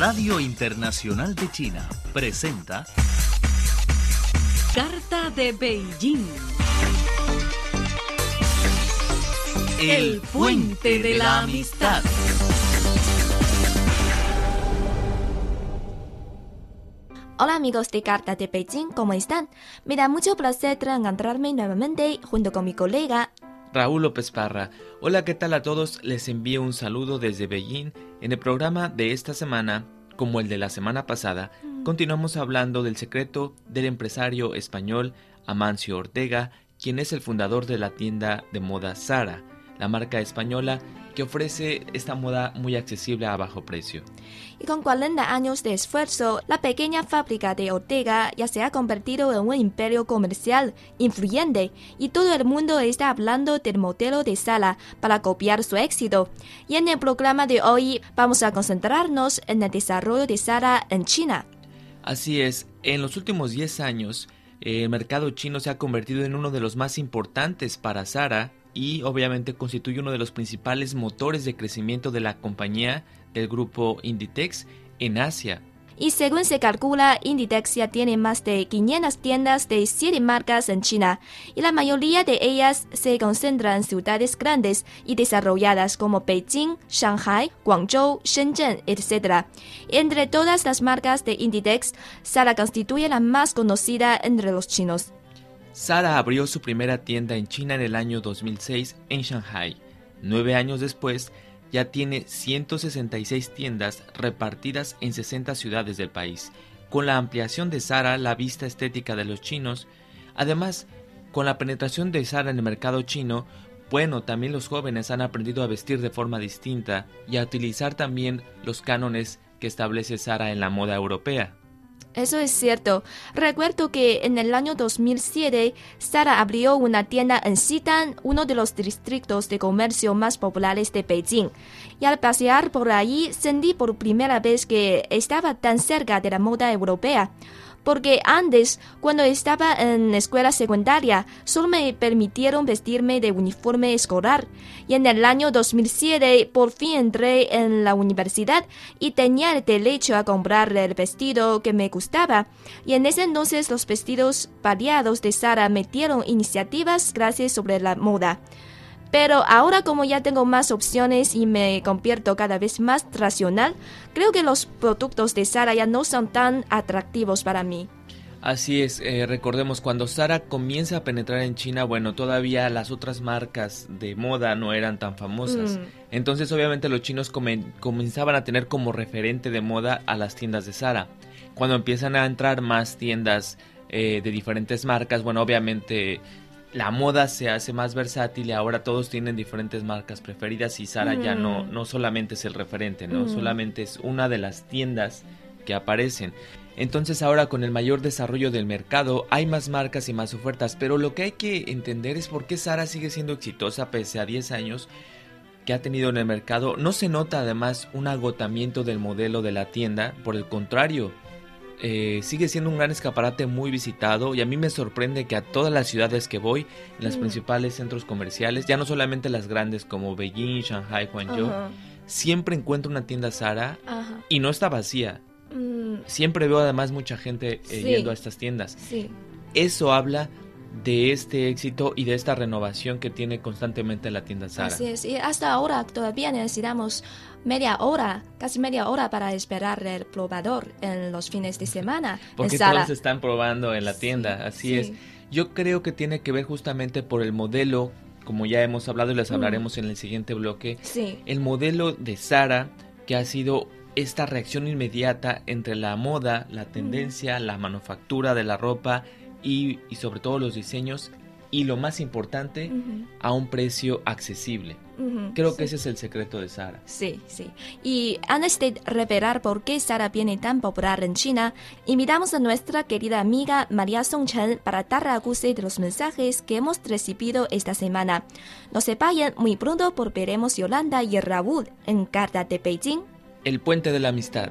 Radio Internacional de China presenta Carta de Beijing. El puente de la amistad. Hola amigos de Carta de Beijing, ¿cómo están? Me da mucho placer reencontrarme nuevamente junto con mi colega Raúl López Parra. Hola, ¿qué tal a todos? Les envío un saludo desde Beijing. En el programa de esta semana, como el de la semana pasada, continuamos hablando del secreto del empresario español Amancio Ortega, quien es el fundador de la tienda de moda Zara, la marca española que ofrece esta moda muy accesible a bajo precio. Y con 40 años de esfuerzo, la pequeña fábrica de Ortega ya se ha convertido en un imperio comercial influyente y todo el mundo está hablando del modelo de Sala para copiar su éxito. Y en el programa de hoy vamos a concentrarnos en el desarrollo de Sara en China. Así es, en los últimos 10 años, el mercado chino se ha convertido en uno de los más importantes para Sara y obviamente constituye uno de los principales motores de crecimiento de la compañía del grupo Inditex en Asia. Y según se calcula, Inditex ya tiene más de 500 tiendas de 7 marcas en China, y la mayoría de ellas se concentran en ciudades grandes y desarrolladas como Beijing, Shanghai, Guangzhou, Shenzhen, etc. Entre todas las marcas de Inditex, Zara constituye la más conocida entre los chinos. Zara abrió su primera tienda en China en el año 2006 en Shanghai. Nueve años después, ya tiene 166 tiendas repartidas en 60 ciudades del país. Con la ampliación de Zara, la vista estética de los chinos, además, con la penetración de Zara en el mercado chino, bueno, también los jóvenes han aprendido a vestir de forma distinta y a utilizar también los cánones que establece Zara en la moda europea. Eso es cierto. Recuerdo que en el año 2007, Sara abrió una tienda en Xitan, uno de los distritos de comercio más populares de Beijing. Y al pasear por allí, sentí por primera vez que estaba tan cerca de la moda europea porque antes, cuando estaba en escuela secundaria, solo me permitieron vestirme de uniforme escolar. Y en el año 2007 por fin entré en la universidad y tenía el derecho a comprar el vestido que me gustaba. Y en ese entonces los vestidos variados de Sara metieron iniciativas gracias sobre la moda. Pero ahora como ya tengo más opciones y me convierto cada vez más racional, creo que los productos de Sara ya no son tan atractivos para mí. Así es, eh, recordemos cuando Sara comienza a penetrar en China, bueno, todavía las otras marcas de moda no eran tan famosas. Mm. Entonces obviamente los chinos comen- comenzaban a tener como referente de moda a las tiendas de Sara. Cuando empiezan a entrar más tiendas eh, de diferentes marcas, bueno, obviamente la moda se hace más versátil y ahora todos tienen diferentes marcas preferidas y Sara ya no, Mm. no solamente es el referente, no Mm. solamente es una de las tiendas que aparecen. Entonces ahora con el mayor desarrollo del mercado hay más marcas y más ofertas, pero lo que hay que entender es por qué Sara sigue siendo exitosa pese a 10 años que ha tenido en el mercado. No se nota además un agotamiento del modelo de la tienda, por el contrario, eh, sigue siendo un gran escaparate muy visitado y a mí me sorprende que a todas las ciudades que voy, en los Mm. principales centros comerciales, ya no solamente las grandes como Beijing, Shanghai, Guangzhou, siempre encuentro una tienda Sara y no está vacía. Mm, Siempre veo además mucha gente eh, Sí. yendo a estas tiendas. sí. Eso habla de este éxito y de esta renovación que tiene constantemente la tienda Sara. Así es, y hasta ahora todavía necesitamos media hora, casi media hora para esperar el probador en los fines de semana Porque en Zara. todos están probando en la Sí, tienda, así sí. es. Yo creo que tiene que ver justamente por el modelo, como ya hemos hablado y les Mm. hablaremos en el siguiente bloque, Sí, el modelo de Sara que ha sido esta reacción inmediata entre la moda, la tendencia, la manufactura de la ropa y, y sobre todo los diseños y lo más importante, a un precio accesible. Creo que ese es el secreto de Sara. Sí, sí. Y antes de revelar por qué Sara viene tan popular en China, invitamos a nuestra querida amiga María Songchen para dar acuse de los mensajes que hemos recibido esta semana. No se vayan, muy pronto volveremos Yolanda y Raúl en Carta de Beijing. El puente de la amistad.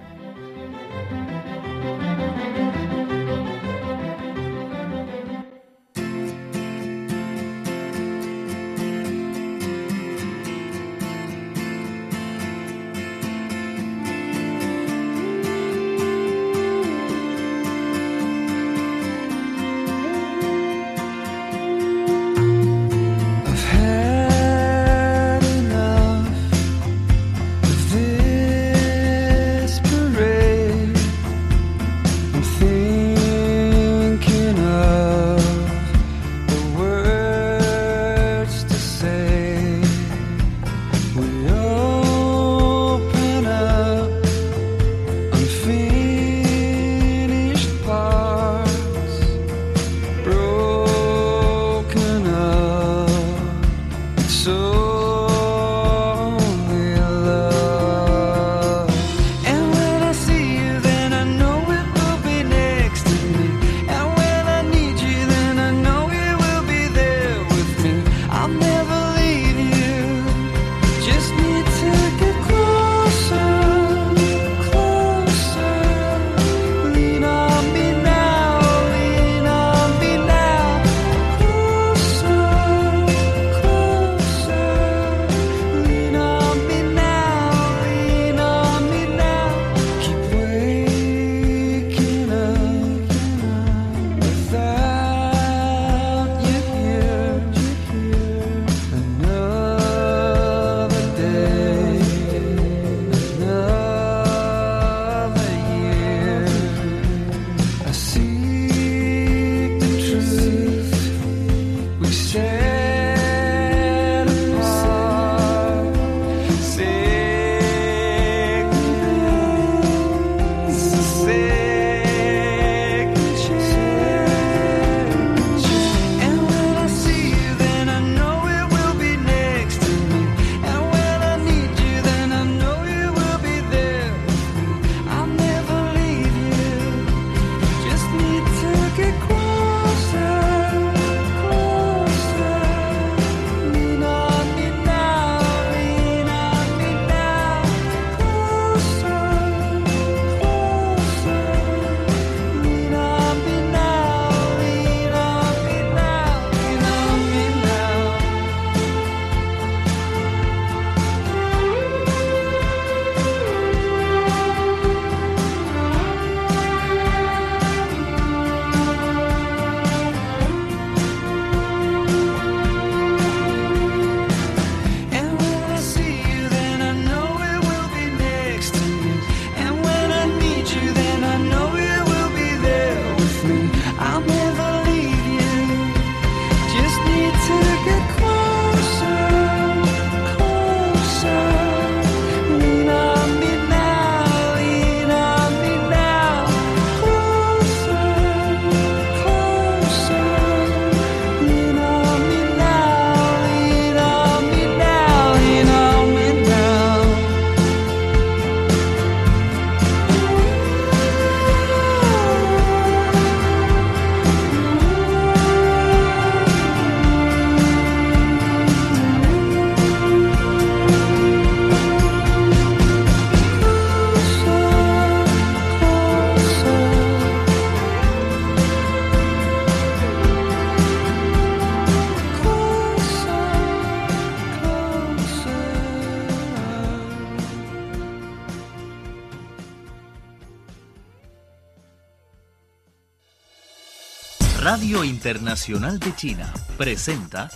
Radio Internacional de China presenta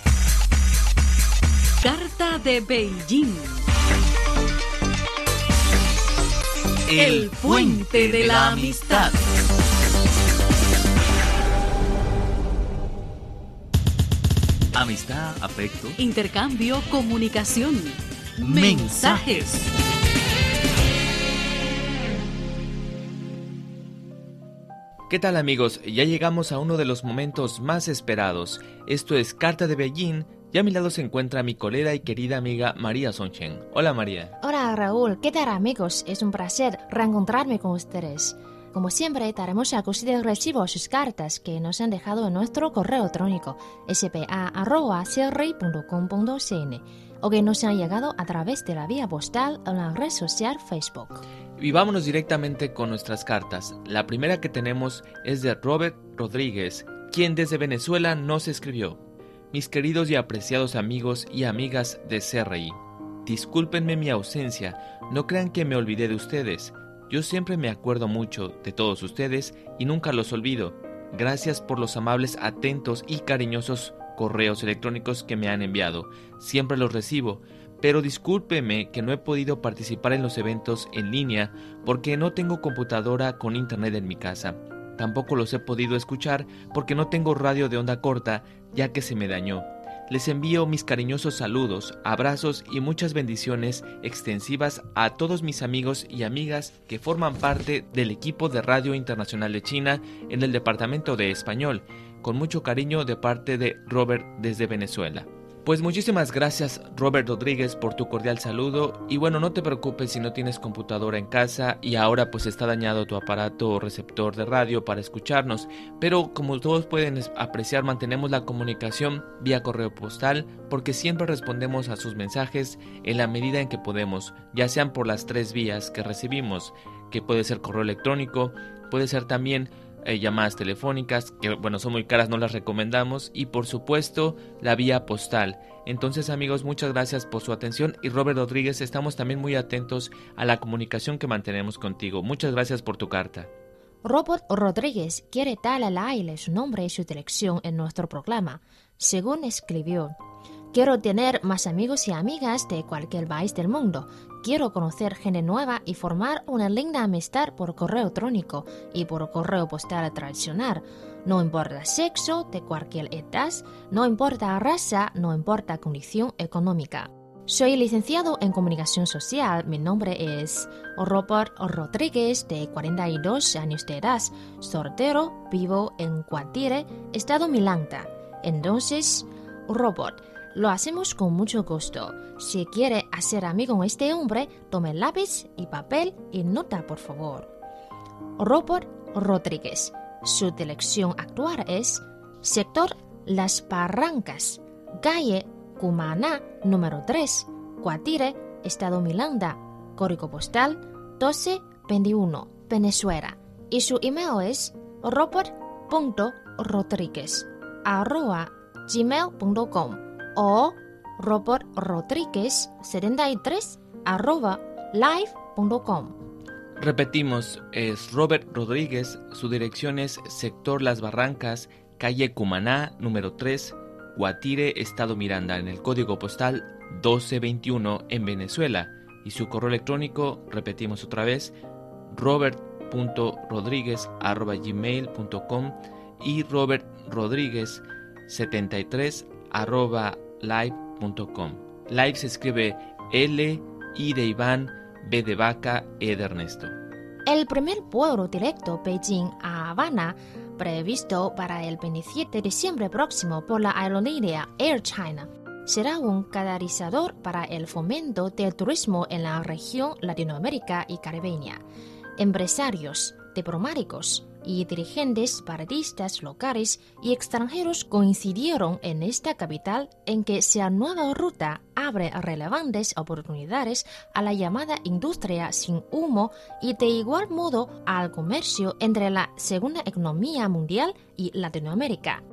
Carta de Beijing. El puente de la amistad. Amistad, afecto, Intercambio, comunicación. mensajes. ¿Qué tal amigos? Ya llegamos a uno de los momentos más esperados. Esto es Carta de Beijing. Ya a mi lado se encuentra mi colega y querida amiga María Sonchen. Hola María. Hola Raúl, ¿qué tal amigos? Es un placer reencontrarme con ustedes. Como siempre, daremos a que recibo sus cartas que nos han dejado en nuestro correo electrónico spa.cierre.com.cn o que nos han llegado a través de la vía postal en la red social Facebook. Y directamente con nuestras cartas. La primera que tenemos es de Robert Rodríguez, quien desde Venezuela nos escribió. Mis queridos y apreciados amigos y amigas de CRI, discúlpenme mi ausencia, no crean que me olvidé de ustedes. Yo siempre me acuerdo mucho de todos ustedes y nunca los olvido. Gracias por los amables, atentos y cariñosos correos electrónicos que me han enviado. Siempre los recibo, pero discúlpeme que no he podido participar en los eventos en línea porque no tengo computadora con internet en mi casa. Tampoco los he podido escuchar porque no tengo radio de onda corta ya que se me dañó. Les envío mis cariñosos saludos, abrazos y muchas bendiciones extensivas a todos mis amigos y amigas que forman parte del equipo de Radio Internacional de China en el Departamento de Español. Con mucho cariño de parte de Robert desde Venezuela. Pues muchísimas gracias Robert Rodríguez por tu cordial saludo y bueno no te preocupes si no tienes computadora en casa y ahora pues está dañado tu aparato o receptor de radio para escucharnos, pero como todos pueden apreciar mantenemos la comunicación vía correo postal porque siempre respondemos a sus mensajes en la medida en que podemos, ya sean por las tres vías que recibimos, que puede ser correo electrónico, puede ser también eh, llamadas telefónicas, que bueno, son muy caras, no las recomendamos, y por supuesto la vía postal. Entonces amigos, muchas gracias por su atención y Robert Rodríguez, estamos también muy atentos a la comunicación que mantenemos contigo. Muchas gracias por tu carta. Robert Rodríguez quiere dar al aire su nombre y su dirección en nuestro programa. Según escribió, Quiero tener más amigos y amigas de cualquier país del mundo. Quiero conocer gente nueva y formar una linda amistad por correo electrónico y por correo postal tradicional. No importa sexo, de cualquier edad, no importa raza, no importa condición económica. Soy licenciado en comunicación social. Mi nombre es Robert Rodríguez, de 42 años de edad, soltero, vivo en Guatire, estado Milanta. Entonces, Robert, lo hacemos con mucho gusto. Si quiere hacer amigo con este hombre, tome lápiz y papel y nota, por favor. Robert Rodríguez. Su dirección actual es Sector Las Barrancas, calle Cumaná, número 3, Guatire, Estado Milanda, código postal 1221, Venezuela. Y su email es robert.rodríguez gmail.com o Robert Rodríguez 73 arroba live.com. Repetimos, es Robert Rodríguez, su dirección es Sector Las Barrancas, calle Cumaná, número 3, Guatire, Estado Miranda, en el código postal 1221 en Venezuela. Y su correo electrónico, repetimos otra vez, robert.rodríguez.gmail.com y Robert Rodríguez 73 arroba live.com. Live se escribe L, I de Iván, B de Vaca, E de Ernesto. El primer vuelo directo Beijing a Habana, previsto para el 27 de diciembre próximo por la aerolínea Air China, será un catalizador para el fomento del turismo en la región Latinoamérica y Caribeña. Empresarios, diplomáticos, y dirigentes paradistas locales y extranjeros coincidieron en esta capital en que esa nueva ruta abre relevantes oportunidades a la llamada industria sin humo y de igual modo al comercio entre la segunda economía mundial y Latinoamérica.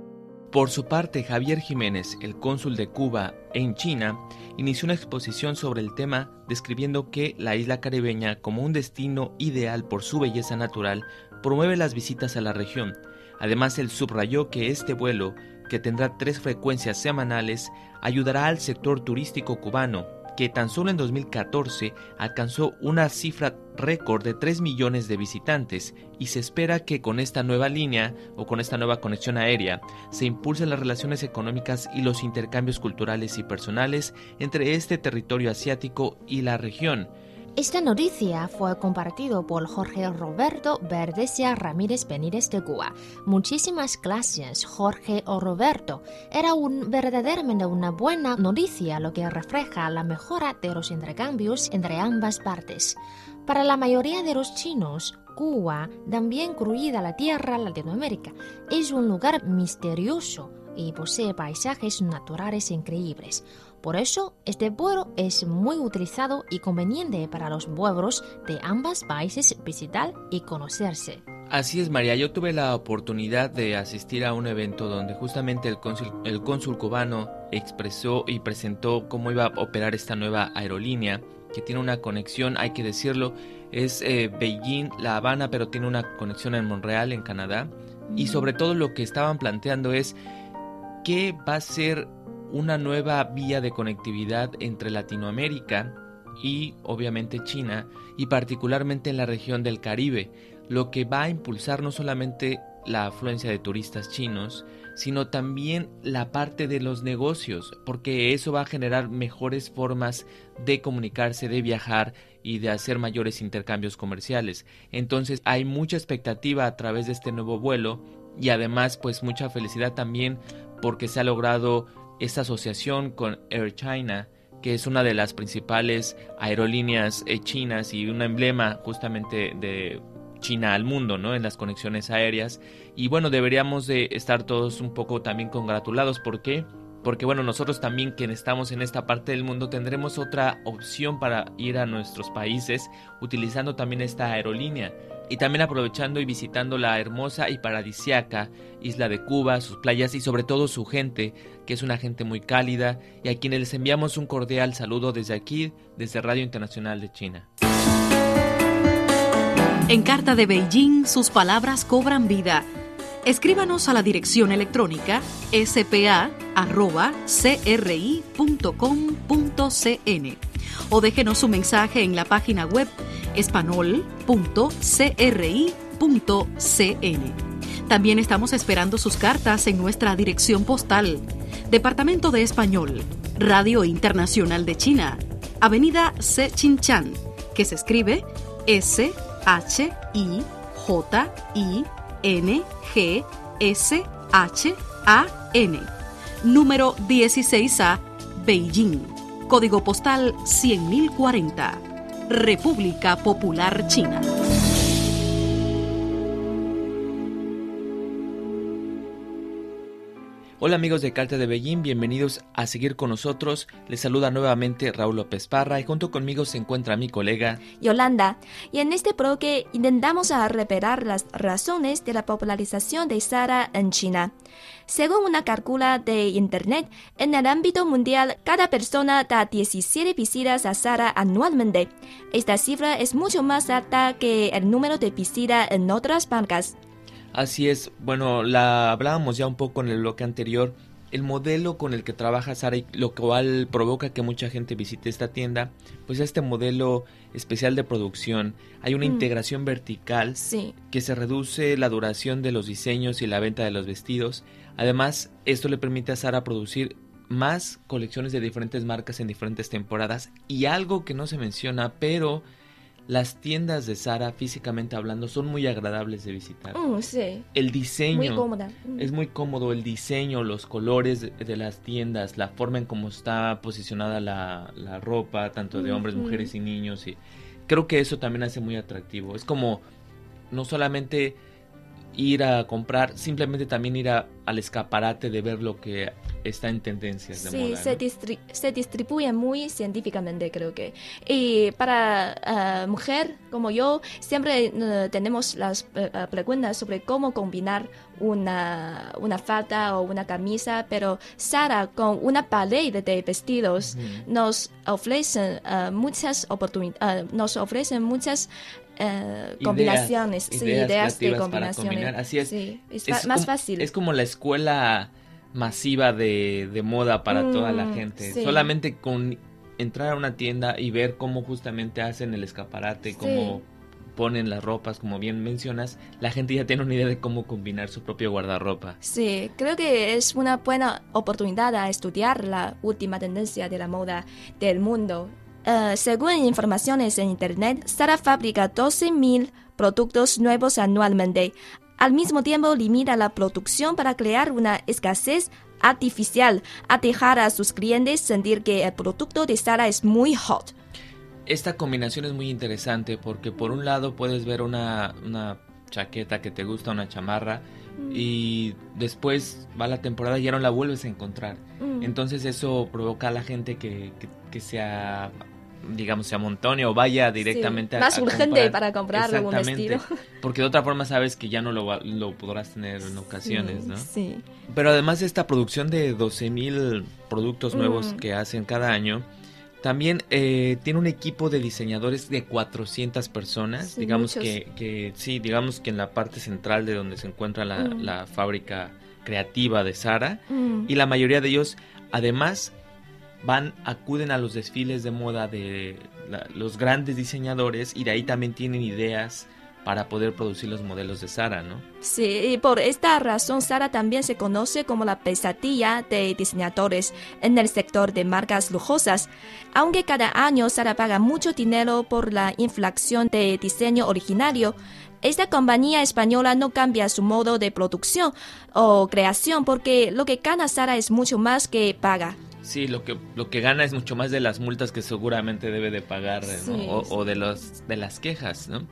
Por su parte, Javier Jiménez, el cónsul de Cuba en China, inició una exposición sobre el tema describiendo que la isla caribeña como un destino ideal por su belleza natural promueve las visitas a la región. Además, él subrayó que este vuelo, que tendrá tres frecuencias semanales, ayudará al sector turístico cubano, que tan solo en 2014 alcanzó una cifra récord de 3 millones de visitantes y se espera que con esta nueva línea o con esta nueva conexión aérea se impulsen las relaciones económicas y los intercambios culturales y personales entre este territorio asiático y la región esta noticia fue compartido por Jorge Roberto Verdesia Ramírez Benítez de Cuba. Muchísimas gracias, Jorge o Roberto. Era un, verdaderamente una buena noticia, lo que refleja la mejora de los intercambios entre ambas partes. Para la mayoría de los chinos, Cuba, también incluida la tierra Latinoamérica, es un lugar misterioso y posee paisajes naturales increíbles. Por eso, este vuelo es muy utilizado y conveniente para los pueblos de ambos países visitar y conocerse. Así es, María. Yo tuve la oportunidad de asistir a un evento donde justamente el cónsul, el cónsul cubano expresó y presentó cómo iba a operar esta nueva aerolínea que tiene una conexión, hay que decirlo, es eh, Beijing, La Habana, pero tiene una conexión en Montreal, en Canadá. Y sobre todo lo que estaban planteando es qué va a ser una nueva vía de conectividad entre Latinoamérica y obviamente China y particularmente en la región del Caribe, lo que va a impulsar no solamente la afluencia de turistas chinos, sino también la parte de los negocios, porque eso va a generar mejores formas de comunicarse, de viajar y de hacer mayores intercambios comerciales. Entonces hay mucha expectativa a través de este nuevo vuelo y además pues mucha felicidad también porque se ha logrado esta asociación con Air China, que es una de las principales aerolíneas eh, chinas y un emblema justamente de China al mundo, ¿no? En las conexiones aéreas. Y bueno, deberíamos de estar todos un poco también congratulados. ¿Por qué? Porque bueno, nosotros también quienes estamos en esta parte del mundo tendremos otra opción para ir a nuestros países utilizando también esta aerolínea y también aprovechando y visitando la hermosa y paradisiaca isla de Cuba, sus playas y sobre todo su gente, que es una gente muy cálida y a quienes les enviamos un cordial saludo desde aquí, desde Radio Internacional de China. En Carta de Beijing, sus palabras cobran vida. Escríbanos a la dirección electrónica spa.cri.com.cn o déjenos su mensaje en la página web espanol.cri.cn. También estamos esperando sus cartas en nuestra dirección postal. Departamento de Español, Radio Internacional de China, Avenida Sechinchan, que se escribe S H I J I N G S H A N. Número 16A, Beijing. Código postal 100.040. República Popular China. Hola amigos de Carta de Beijing, bienvenidos a seguir con nosotros. Les saluda nuevamente Raúl López Parra y junto conmigo se encuentra mi colega Yolanda. Y en este bloque intentamos revelar las razones de la popularización de Sara en China. Según una cálcula de Internet, en el ámbito mundial, cada persona da 17 visitas a Sara anualmente. Esta cifra es mucho más alta que el número de visitas en otras bancas. Así es, bueno, la hablábamos ya un poco en el bloque anterior. El modelo con el que trabaja Sara y lo cual provoca que mucha gente visite esta tienda, pues este modelo especial de producción. Hay una Mm. integración vertical Sí. que se reduce la duración de los diseños y la venta de los vestidos. Además, esto le permite a Sara producir más colecciones de diferentes marcas en diferentes temporadas y algo que no se menciona, pero las tiendas de Sara físicamente hablando son muy agradables de visitar. Mm, sí. El diseño Muy cómoda. Mm. es muy cómodo el diseño, los colores de, de las tiendas, la forma en cómo está posicionada la, la ropa, tanto de hombres, mujeres y niños. Y creo que eso también hace muy atractivo. Es como no solamente ir a comprar, simplemente también ir a- al escaparate de ver lo que está en tendencias de Sí, moda. se, ¿no? distri- se distribuye muy científicamente, creo que. Y para eh, mujer como yo, siempre eh, tenemos las eh, eh, preguntas sobre cómo combinar una, una falda o una camisa, pero Sara, con una pared de vestidos, nos ofrecen eh, muchas oportunidades, nos ofrecen muchas eh, Ideas, combinaciones, sí, ideas ideas de creativas para combinaciones. combinar. Así es. Sí, es, más como- fácil. Es como la escuela masiva de, de moda para toda la Mm, gente. sí. Solamente con entrar a una tienda y ver cómo justamente hacen el escaparate, Sí. cómo ponen las ropas, como bien mencionas, la gente ya tiene una idea de cómo combinar su propio guardarropa. Sí, creo que es una buena oportunidad a estudiar la última tendencia de la moda del mundo. Eh, según informaciones en Internet, Zara fabrica 12.000 productos nuevos anualmente. Al mismo tiempo, limita la producción para crear una escasez artificial, a dejar a sus clientes sentir que el producto de Zara es muy hot. Esta combinación es muy interesante porque por un lado puedes ver una, una chaqueta que te gusta, una chamarra, y después va la temporada y ya no la vuelves a encontrar. Mm. Entonces eso provoca a la gente que, que, que sea, digamos, se amontone o vaya directamente a más a urgente comprar. para comprar Exactamente. vestido. Porque de otra forma sabes que ya no lo, lo podrás tener en ocasiones, Sí, ¿no? Sí. Pero además de esta producción de 12.000 productos nuevos Mm. que hacen cada año, también eh, tiene un equipo de diseñadores de 400 personas. Sí, digamos que, que sí, digamos que en la parte central de donde se encuentra la, Mm. la fábrica creativa de Sara. Mm. Y la mayoría de ellos, además, van, acuden a los desfiles de moda de los grandes diseñadores y de ahí también tienen ideas para poder producir los modelos de Sara, ¿no? Sí, y por esta razón Sara también se conoce como la pesadilla de diseñadores en el sector de marcas lujosas. Aunque cada año Sara paga mucho dinero por la inflación de diseño originario, esta compañía española no cambia su modo de producción o creación porque lo que gana Sara es mucho más que paga. Sí, lo que, lo que gana es mucho más de las multas que seguramente debe de pagar ¿no? O, sí. o de, los, de las quejas, ¿no?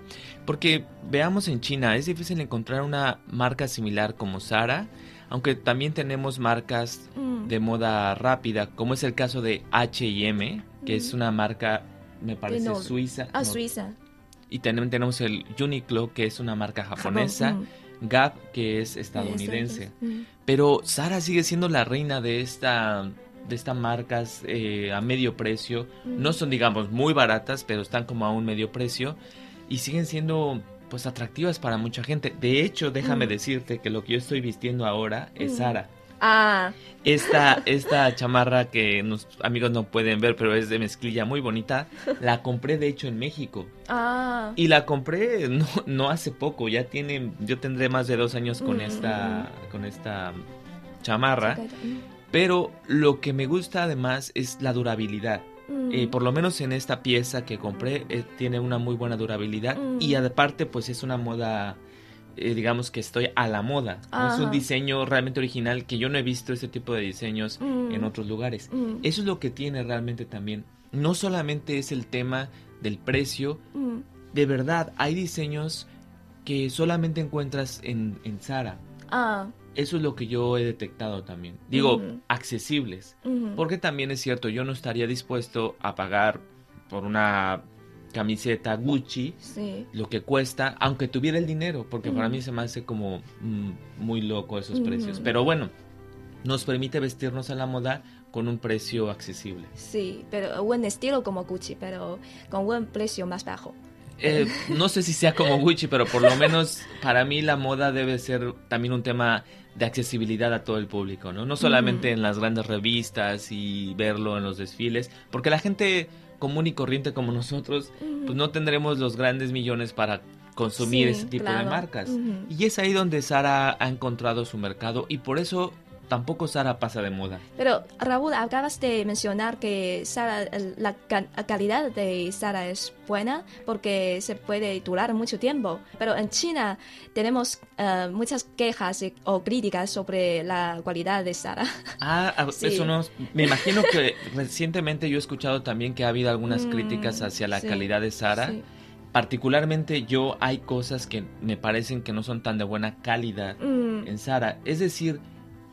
Porque veamos en China, es difícil encontrar una marca similar como Zara, aunque también tenemos marcas Mm. de moda rápida, como es el caso de H&M, que es una marca, me parece, no- suiza. Ah, no, Suiza. Y también tenemos el Uniqlo, que es una marca japonesa, Japón, Gap, que es estadounidense. Pero Sara sigue siendo la reina de esta de estas marcas eh, a medio precio. Mm. No son, digamos, muy baratas, pero están como a un medio precio. Y siguen siendo, pues, atractivas para mucha gente. De hecho, déjame Mm. decirte que lo que yo estoy vistiendo ahora es Mm. Sara. Ah, Esta, esta chamarra que los amigos no pueden ver, pero es de mezclilla muy bonita, la compré de hecho en México. ah. Y la compré no, no hace poco, ya tiene, yo tendré más de dos años con Mm, esta, con esta chamarra. Mm. Pero lo que me gusta además es la durabilidad. Mm. Eh, por lo menos en esta pieza que compré eh, tiene una muy buena durabilidad Mm. y aparte pues es una moda, eh, digamos que estoy a la moda. ¿no? Es un diseño realmente original que yo no he visto este tipo de diseños Mm. en otros lugares. Mm. Eso es lo que tiene realmente también. No solamente es el tema del precio, Mm. de verdad hay diseños que solamente encuentras en, en Zara. Ah. Eso es lo que yo he detectado también. Digo, accesibles. Porque también es cierto, yo no estaría dispuesto a pagar por una camiseta Gucci Sí. lo que cuesta, aunque tuviera el dinero, porque para mí se me hace como mm, muy loco esos precios. Pero bueno, nos permite vestirnos a la moda con un precio accesible. Sí, pero buen estilo como Gucci, pero con buen precio más bajo. Eh, no sé si sea como Gucci, pero por lo menos para mí la moda debe ser también un tema de accesibilidad a todo el público, ¿no? No solamente en las grandes revistas y verlo en los desfiles, porque la gente común y corriente como nosotros, pues no tendremos los grandes millones para consumir Sí, ese tipo de marcas. Y es ahí donde Sara ha encontrado su mercado y por eso tampoco Sara pasa de moda. Pero Raúl, acabas de mencionar que Sara, la ca- calidad de Sara es buena porque se puede durar mucho tiempo. Pero en China tenemos eh, muchas quejas y- o críticas sobre la calidad de Sara. Ah, ah, Sí. eso no. Me imagino que recientemente yo he escuchado también que ha habido algunas Mm, críticas hacia la sí, calidad de Sara. Sí. Particularmente yo hay cosas que me parecen que no son tan de buena calidad Mm, en Sara. Es decir,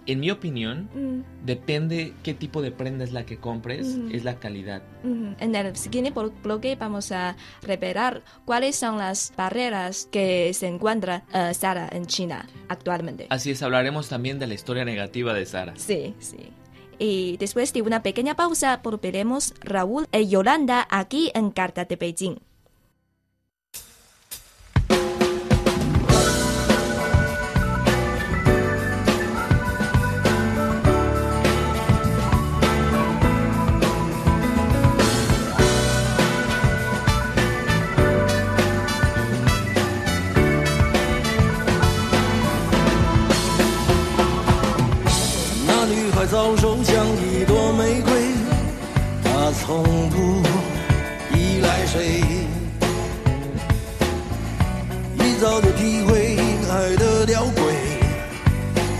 en mi opinión, mm. depende qué tipo de prenda es la que compres, mm. es la calidad. Mm. En el siguiente bloque vamos a revelar cuáles son las barreras que se encuentra uh, eh, Sara en China actualmente. Así es, hablaremos también de la historia negativa de Sara. Sí, sí. Y después de una pequeña pausa, volveremos Raúl e Yolanda aquí en Carta de Beijing. 早熟像一朵玫瑰它从不依赖谁。一早就体会爱的吊诡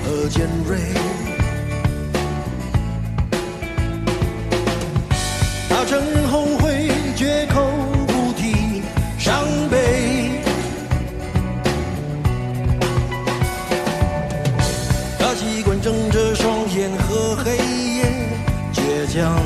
和尖锐。 정말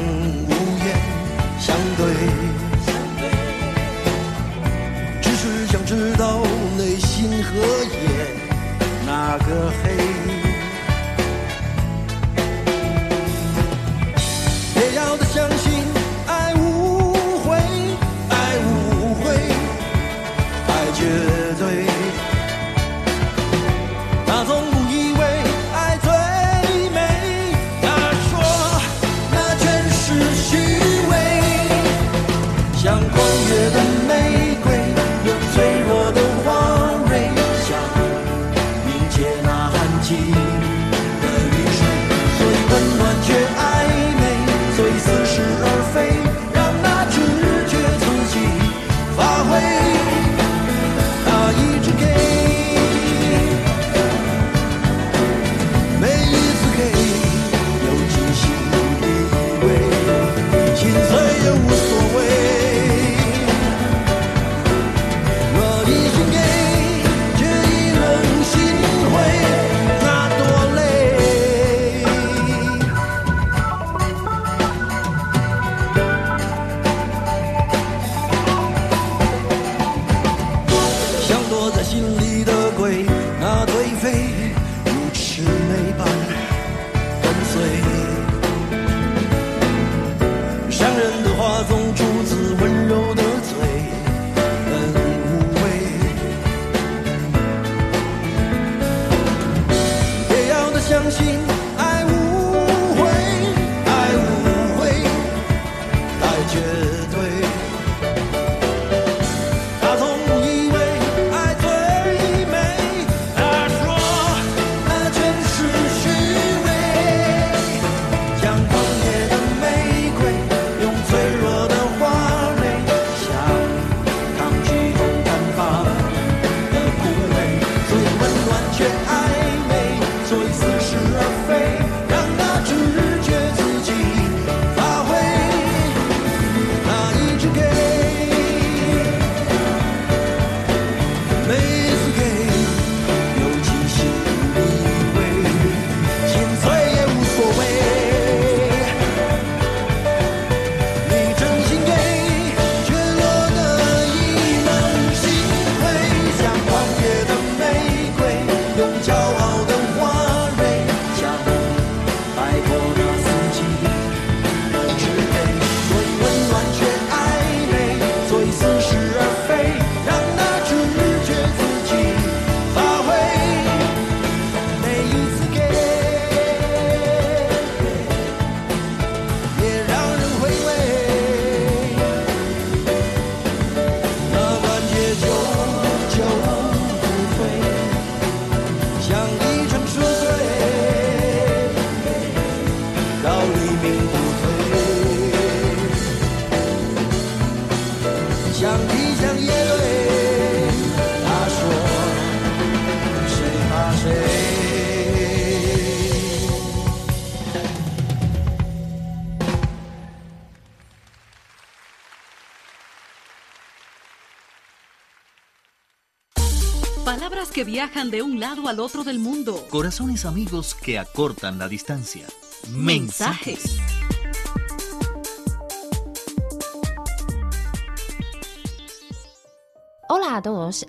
de un lado al otro del mundo. Corazones amigos que acortan la distancia. Mensajes.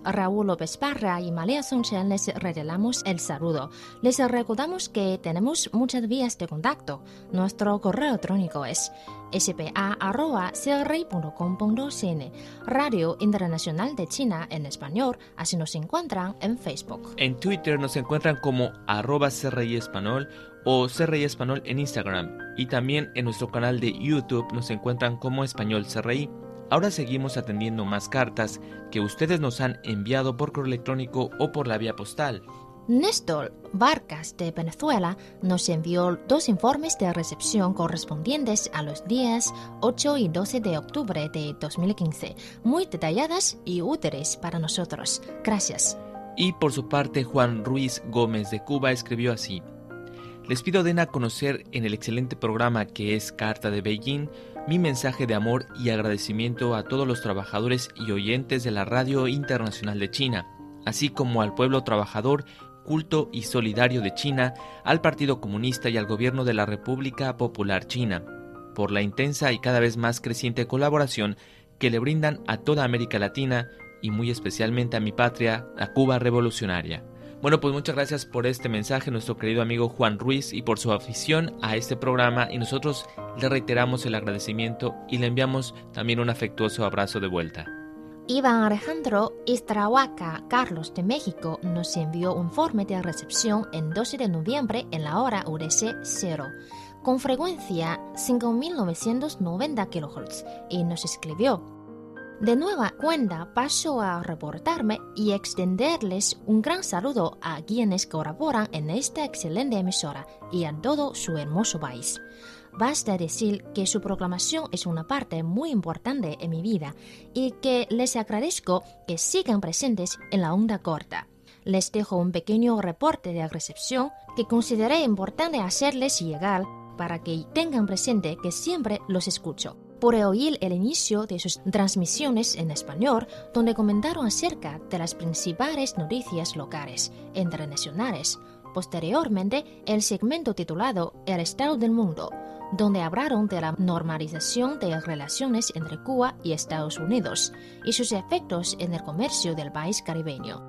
Raúl López Parra y María Sonchen les regalamos el saludo. Les recordamos que tenemos muchas vías de contacto. Nuestro correo electrónico es spa.cri.com.cn Radio Internacional de China en español, así nos encuentran en Facebook. En Twitter nos encuentran como arroba CRI Español o CRI Español en Instagram. Y también en nuestro canal de YouTube nos encuentran como Español CRI. Ahora seguimos atendiendo más cartas que ustedes nos han enviado por correo electrónico o por la vía postal. Néstor Vargas de Venezuela nos envió dos informes de recepción correspondientes a los días 8 y 12 de octubre de 2015, muy detalladas y útiles para nosotros. Gracias. Y por su parte, Juan Ruiz Gómez de Cuba escribió así. Les pido den a conocer en el excelente programa que es Carta de Beijing mi mensaje de amor y agradecimiento a todos los trabajadores y oyentes de la Radio Internacional de China, así como al pueblo trabajador, culto y solidario de China, al Partido Comunista y al gobierno de la República Popular China, por la intensa y cada vez más creciente colaboración que le brindan a toda América Latina y muy especialmente a mi patria, la Cuba revolucionaria. Bueno, pues muchas gracias por este mensaje, nuestro querido amigo Juan Ruiz, y por su afición a este programa. Y nosotros le reiteramos el agradecimiento y le enviamos también un afectuoso abrazo de vuelta. Iván Alejandro Istrahuaca Carlos de México nos envió un informe de recepción en 12 de noviembre en la hora UDC 0, con frecuencia 5990 kHz, y nos escribió. De nueva cuenta paso a reportarme y extenderles un gran saludo a quienes colaboran en esta excelente emisora y a todo su hermoso país. Basta decir que su proclamación es una parte muy importante en mi vida y que les agradezco que sigan presentes en la onda corta. Les dejo un pequeño reporte de recepción que consideré importante hacerles llegar para que tengan presente que siempre los escucho por oír el inicio de sus transmisiones en español, donde comentaron acerca de las principales noticias locales, internacionales. Posteriormente, el segmento titulado El Estado del Mundo, donde hablaron de la normalización de relaciones entre Cuba y Estados Unidos y sus efectos en el comercio del país caribeño.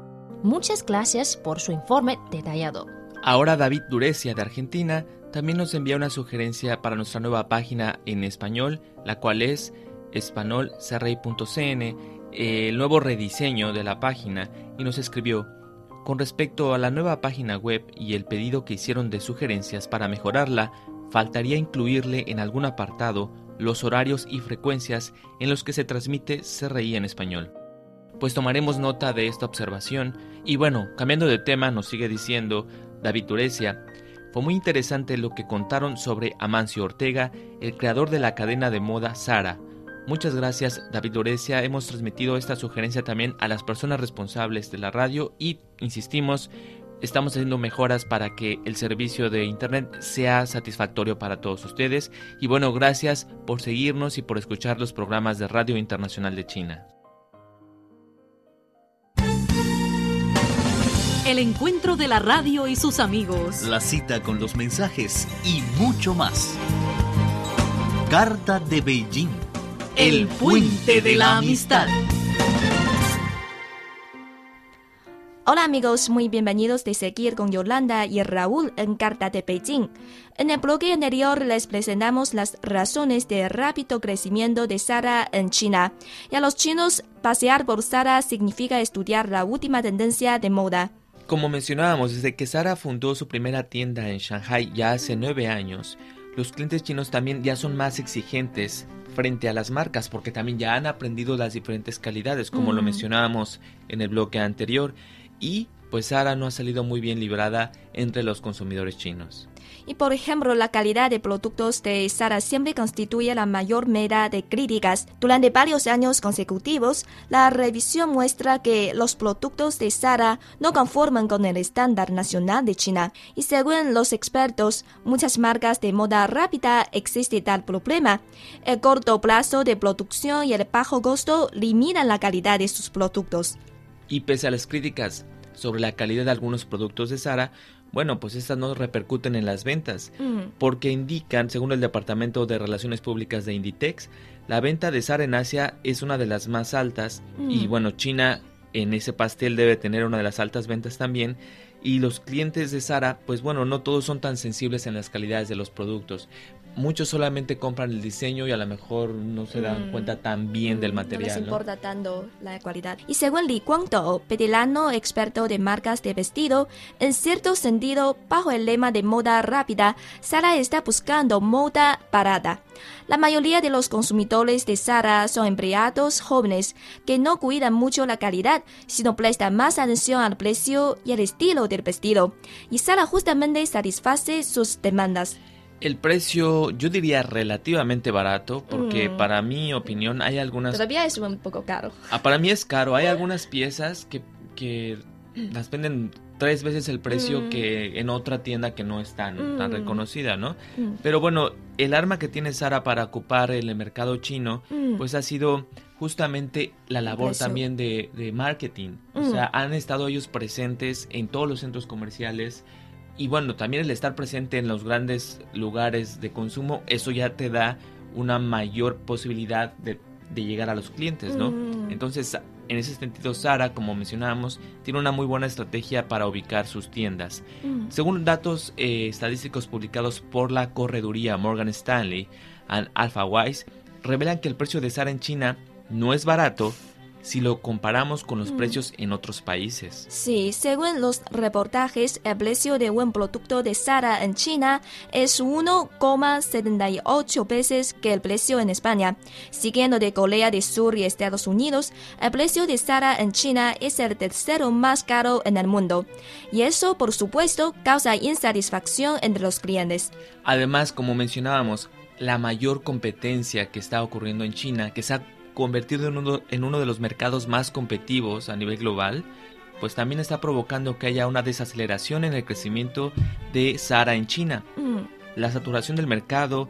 Muchas gracias por su informe detallado. Ahora David Durecia de Argentina también nos envía una sugerencia para nuestra nueva página en español, la cual es espanolcerrey.cn, el nuevo rediseño de la página, y nos escribió, con respecto a la nueva página web y el pedido que hicieron de sugerencias para mejorarla, faltaría incluirle en algún apartado los horarios y frecuencias en los que se transmite CRI en español. Pues tomaremos nota de esta observación y bueno, cambiando de tema nos sigue diciendo David Durecia, fue muy interesante lo que contaron sobre Amancio Ortega, el creador de la cadena de moda Sara. Muchas gracias David Oresia, hemos transmitido esta sugerencia también a las personas responsables de la radio y, insistimos, estamos haciendo mejoras para que el servicio de Internet sea satisfactorio para todos ustedes. Y bueno, gracias por seguirnos y por escuchar los programas de Radio Internacional de China. El encuentro de la radio y sus amigos. La cita con los mensajes y mucho más. Carta de Beijing. El puente de la amistad. Hola amigos, muy bienvenidos de seguir con Yolanda y Raúl en Carta de Beijing. En el bloque anterior les presentamos las razones del rápido crecimiento de Sara en China. Y a los chinos, pasear por Sara significa estudiar la última tendencia de moda. Como mencionábamos, desde que Sara fundó su primera tienda en Shanghai ya hace nueve años, los clientes chinos también ya son más exigentes frente a las marcas porque también ya han aprendido las diferentes calidades, como lo mencionábamos en el bloque anterior, y pues Sara no ha salido muy bien librada entre los consumidores chinos. Y por ejemplo, la calidad de productos de Sara siempre constituye la mayor meta de críticas. Durante varios años consecutivos, la revisión muestra que los productos de Sara no conforman con el estándar nacional de China. Y según los expertos, muchas marcas de moda rápida existe tal problema. El corto plazo de producción y el bajo costo limitan la calidad de sus productos. Y pese a las críticas, sobre la calidad de algunos productos de Sara, bueno, pues estas no repercuten en las ventas, porque indican, según el Departamento de Relaciones Públicas de Inditex, la venta de Sara en Asia es una de las más altas y bueno, China en ese pastel debe tener una de las altas ventas también. Y los clientes de Sara, pues bueno, no todos son tan sensibles en las calidades de los productos. Muchos solamente compran el diseño y a lo mejor no se dan Mm. cuenta tan bien del Mm, material. No les ¿no? importa tanto la cualidad. Y según Li Guangdou, petilano experto de marcas de vestido, en cierto sentido, bajo el lema de moda rápida, Sara está buscando moda barata. La mayoría de los consumidores de Sara son empleados jóvenes que no cuidan mucho la calidad, sino prestan más atención al precio y al estilo del vestido. Y Sara justamente satisface sus demandas. El precio, yo diría relativamente barato, porque Mm. para mi opinión hay algunas... Todavía es un poco caro. Ah, para mí es caro, hay algunas piezas que, que las venden tres veces el precio Mm. que en otra tienda que no es tan, tan reconocida, ¿no? Pero bueno, el arma que tiene Sara para ocupar el mercado chino, pues ha sido justamente la labor también de, de marketing. O sea, han estado ellos presentes en todos los centros comerciales. Y bueno, también el estar presente en los grandes lugares de consumo, eso ya te da una mayor posibilidad de, de llegar a los clientes, ¿no? Mm. Entonces, en ese sentido, Sara, como mencionábamos, tiene una muy buena estrategia para ubicar sus tiendas. Mm. Según datos eh, estadísticos publicados por la correduría Morgan Stanley and AlphaWise, revelan que el precio de Sara en China no es barato si lo comparamos con los Mm. precios en otros países. Sí, según los reportajes, el precio de un producto de Sara en China es 1,78 veces que el precio en España. Siguiendo de Corea del Sur y Estados Unidos, el precio de Sara en China es el tercero más caro en el mundo. Y eso, por supuesto, causa insatisfacción entre los clientes. Además, como mencionábamos, la mayor competencia que está ocurriendo en China, que se ha convertido en uno, en uno de los mercados más competitivos a nivel global, pues también está provocando que haya una desaceleración en el crecimiento de Sara en China. Mm, La saturación del mercado,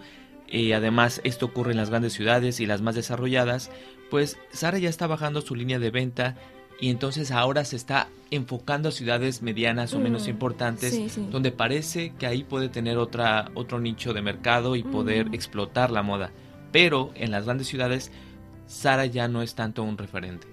eh, además esto ocurre en las grandes ciudades y las más desarrolladas, pues Sara ya está bajando su línea de venta y entonces ahora se está enfocando a ciudades medianas o menos Mm, importantes sí, sí. donde parece que ahí puede tener otra, otro nicho de mercado y poder Mm. explotar la moda. Pero en las grandes ciudades, Sara ya no es tanto un referente.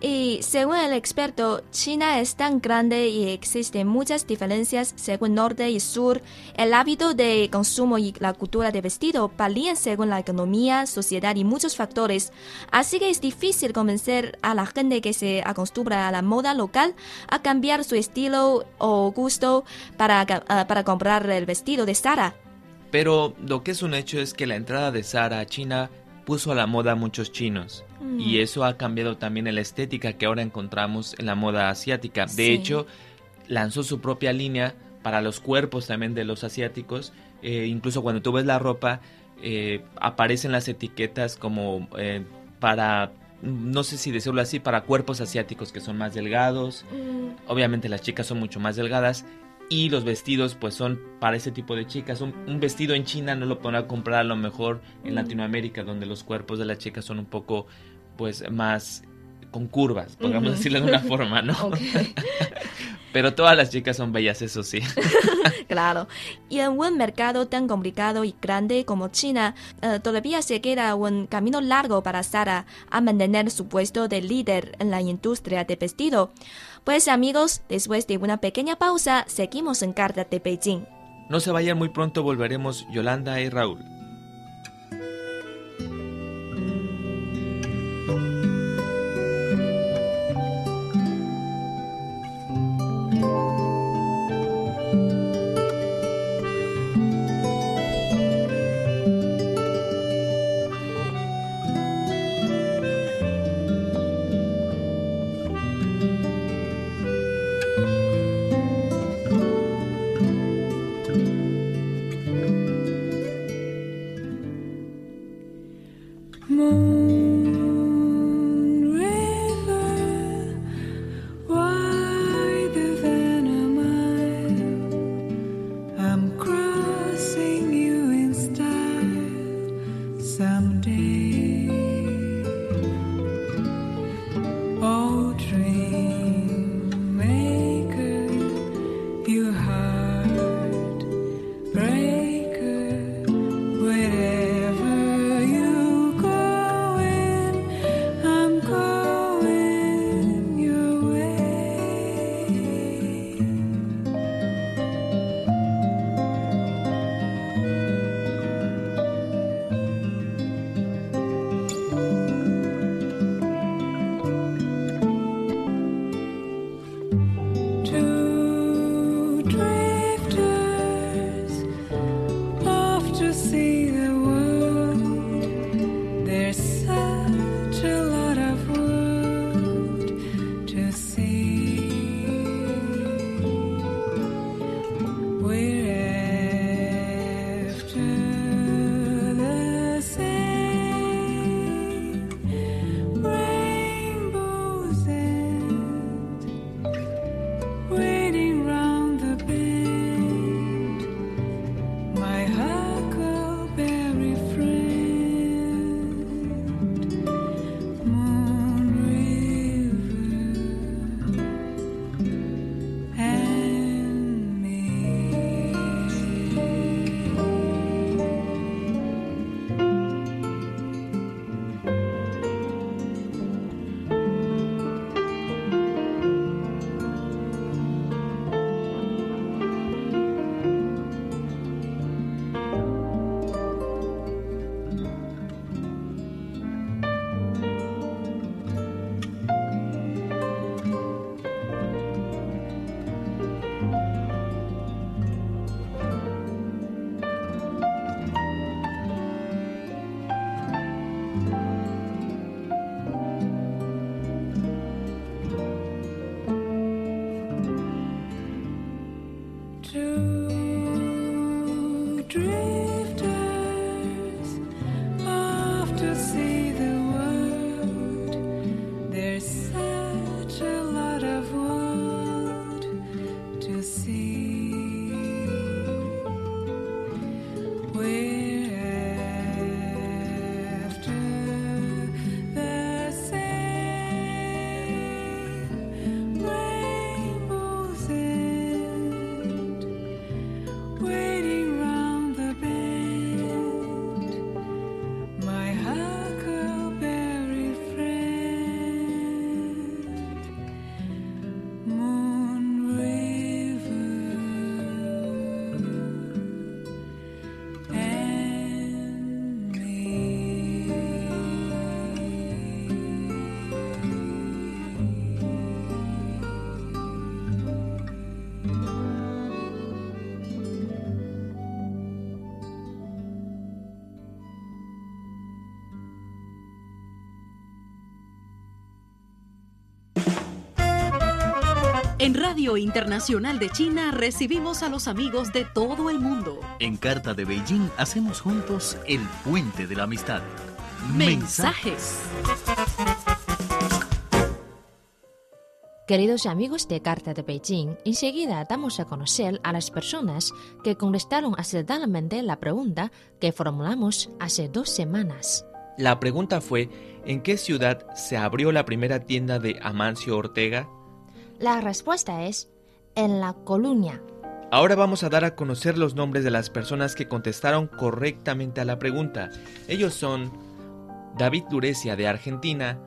Y según el experto, China es tan grande y existen muchas diferencias según norte y sur. El hábito de consumo y la cultura de vestido varían según la economía, sociedad y muchos factores. Así que es difícil convencer a la gente que se acostumbra a la moda local a cambiar su estilo o gusto para, ah, para comprar el vestido de Sara. Pero lo que es un hecho es que la entrada de Sara a China puso a la moda a muchos chinos. Mm. Y eso ha cambiado también la estética que ahora encontramos en la moda asiática. De hecho, lanzó su propia línea para los cuerpos también de los asiáticos. Eh, incluso cuando tú ves la ropa, eh, aparecen las etiquetas como eh, para, no sé si decirlo así, para cuerpos asiáticos que son más delgados. Mm, Obviamente las chicas son mucho más delgadas y los vestidos pues son para ese tipo de chicas. Un, un vestido en China no lo podrá comprar a lo mejor en Mm. Latinoamérica donde los cuerpos de las chicas son un poco pues más con curvas, podríamos Ujú. decirlo de una forma, ¿no? Pero todas las chicas son bellas, eso sí. Claro, y en un mercado tan complicado y grande como China, eh, todavía se queda un camino largo para Sara a mantener su puesto de líder en la industria de vestido. Pues amigos, después de una pequeña pausa, seguimos en Cartas de Beijing. No se vayan muy pronto, volveremos Yolanda y Raúl. En Radio Internacional de China recibimos a los amigos de todo el mundo. En Carta de Beijing hacemos juntos el puente de la amistad. Mensajes. Queridos amigos de Carta de Beijing, enseguida damos a conocer a las personas que contestaron acertadamente la pregunta que formulamos hace dos semanas. La pregunta fue, ¿en qué ciudad se abrió la primera tienda de Amancio Ortega? La respuesta es en La Coluña. Ahora vamos a dar a conocer los nombres de las personas que contestaron correctamente a la pregunta. Ellos son David Durecia de Argentina,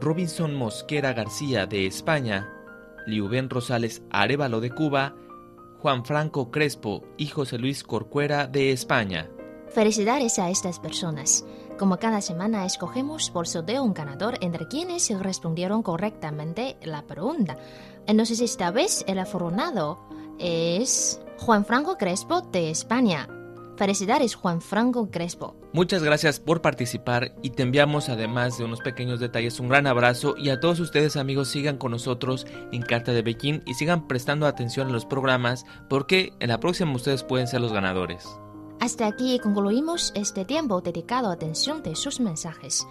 Robinson Mosquera García de España, Liuben Rosales Arevalo de Cuba, Juan Franco Crespo y José Luis Corcuera de España. Felicidades a estas personas. Como cada semana escogemos por sorteo un ganador entre quienes respondieron correctamente la pregunta. Entonces esta vez el afortunado es Juan Franco Crespo de España. Felicidades Juan Franco Crespo. Muchas gracias por participar y te enviamos además de unos pequeños detalles un gran abrazo y a todos ustedes amigos sigan con nosotros en Carta de Beijing y sigan prestando atención a los programas porque en la próxima ustedes pueden ser los ganadores. Hasta aquí concluimos este tiempo dedicado a atención de sus mensajes.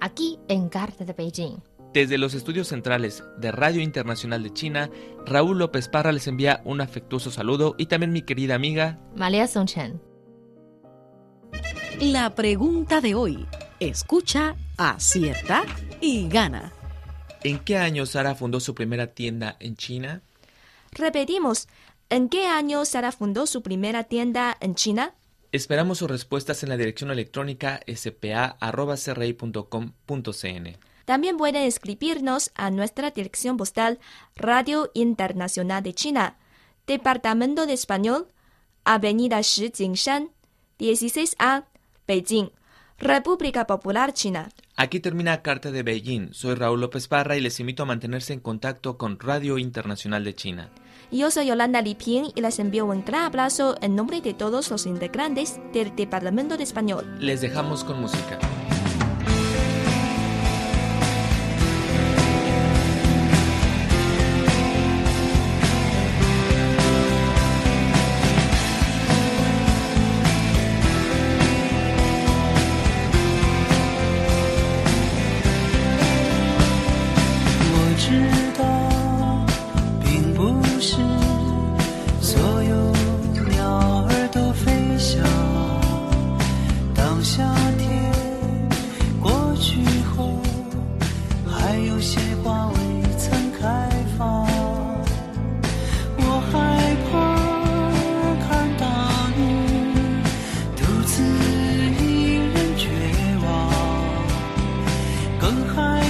Aquí en Carta de Beijing. Desde los estudios centrales de Radio Internacional de China, Raúl López Parra les envía un afectuoso saludo y también mi querida amiga Malia Songchen. La pregunta de hoy. Escucha, acierta y gana. ¿En qué año Sara fundó su primera tienda en China? Repetimos, ¿en qué año Sara fundó su primera tienda en China? Esperamos sus respuestas en la dirección electrónica spa.cri.com.cn. También pueden escribirnos a nuestra dirección postal Radio Internacional de China, Departamento de Español, Avenida Shi Jingshan, 16A, Beijing, República Popular China. Aquí termina Carta de Beijing. Soy Raúl López Parra y les invito a mantenerse en contacto con Radio Internacional de China. Yo soy Yolanda Liping y les envío un gran abrazo en nombre de todos los integrantes del Departamento de Español. Les dejamos con música. 海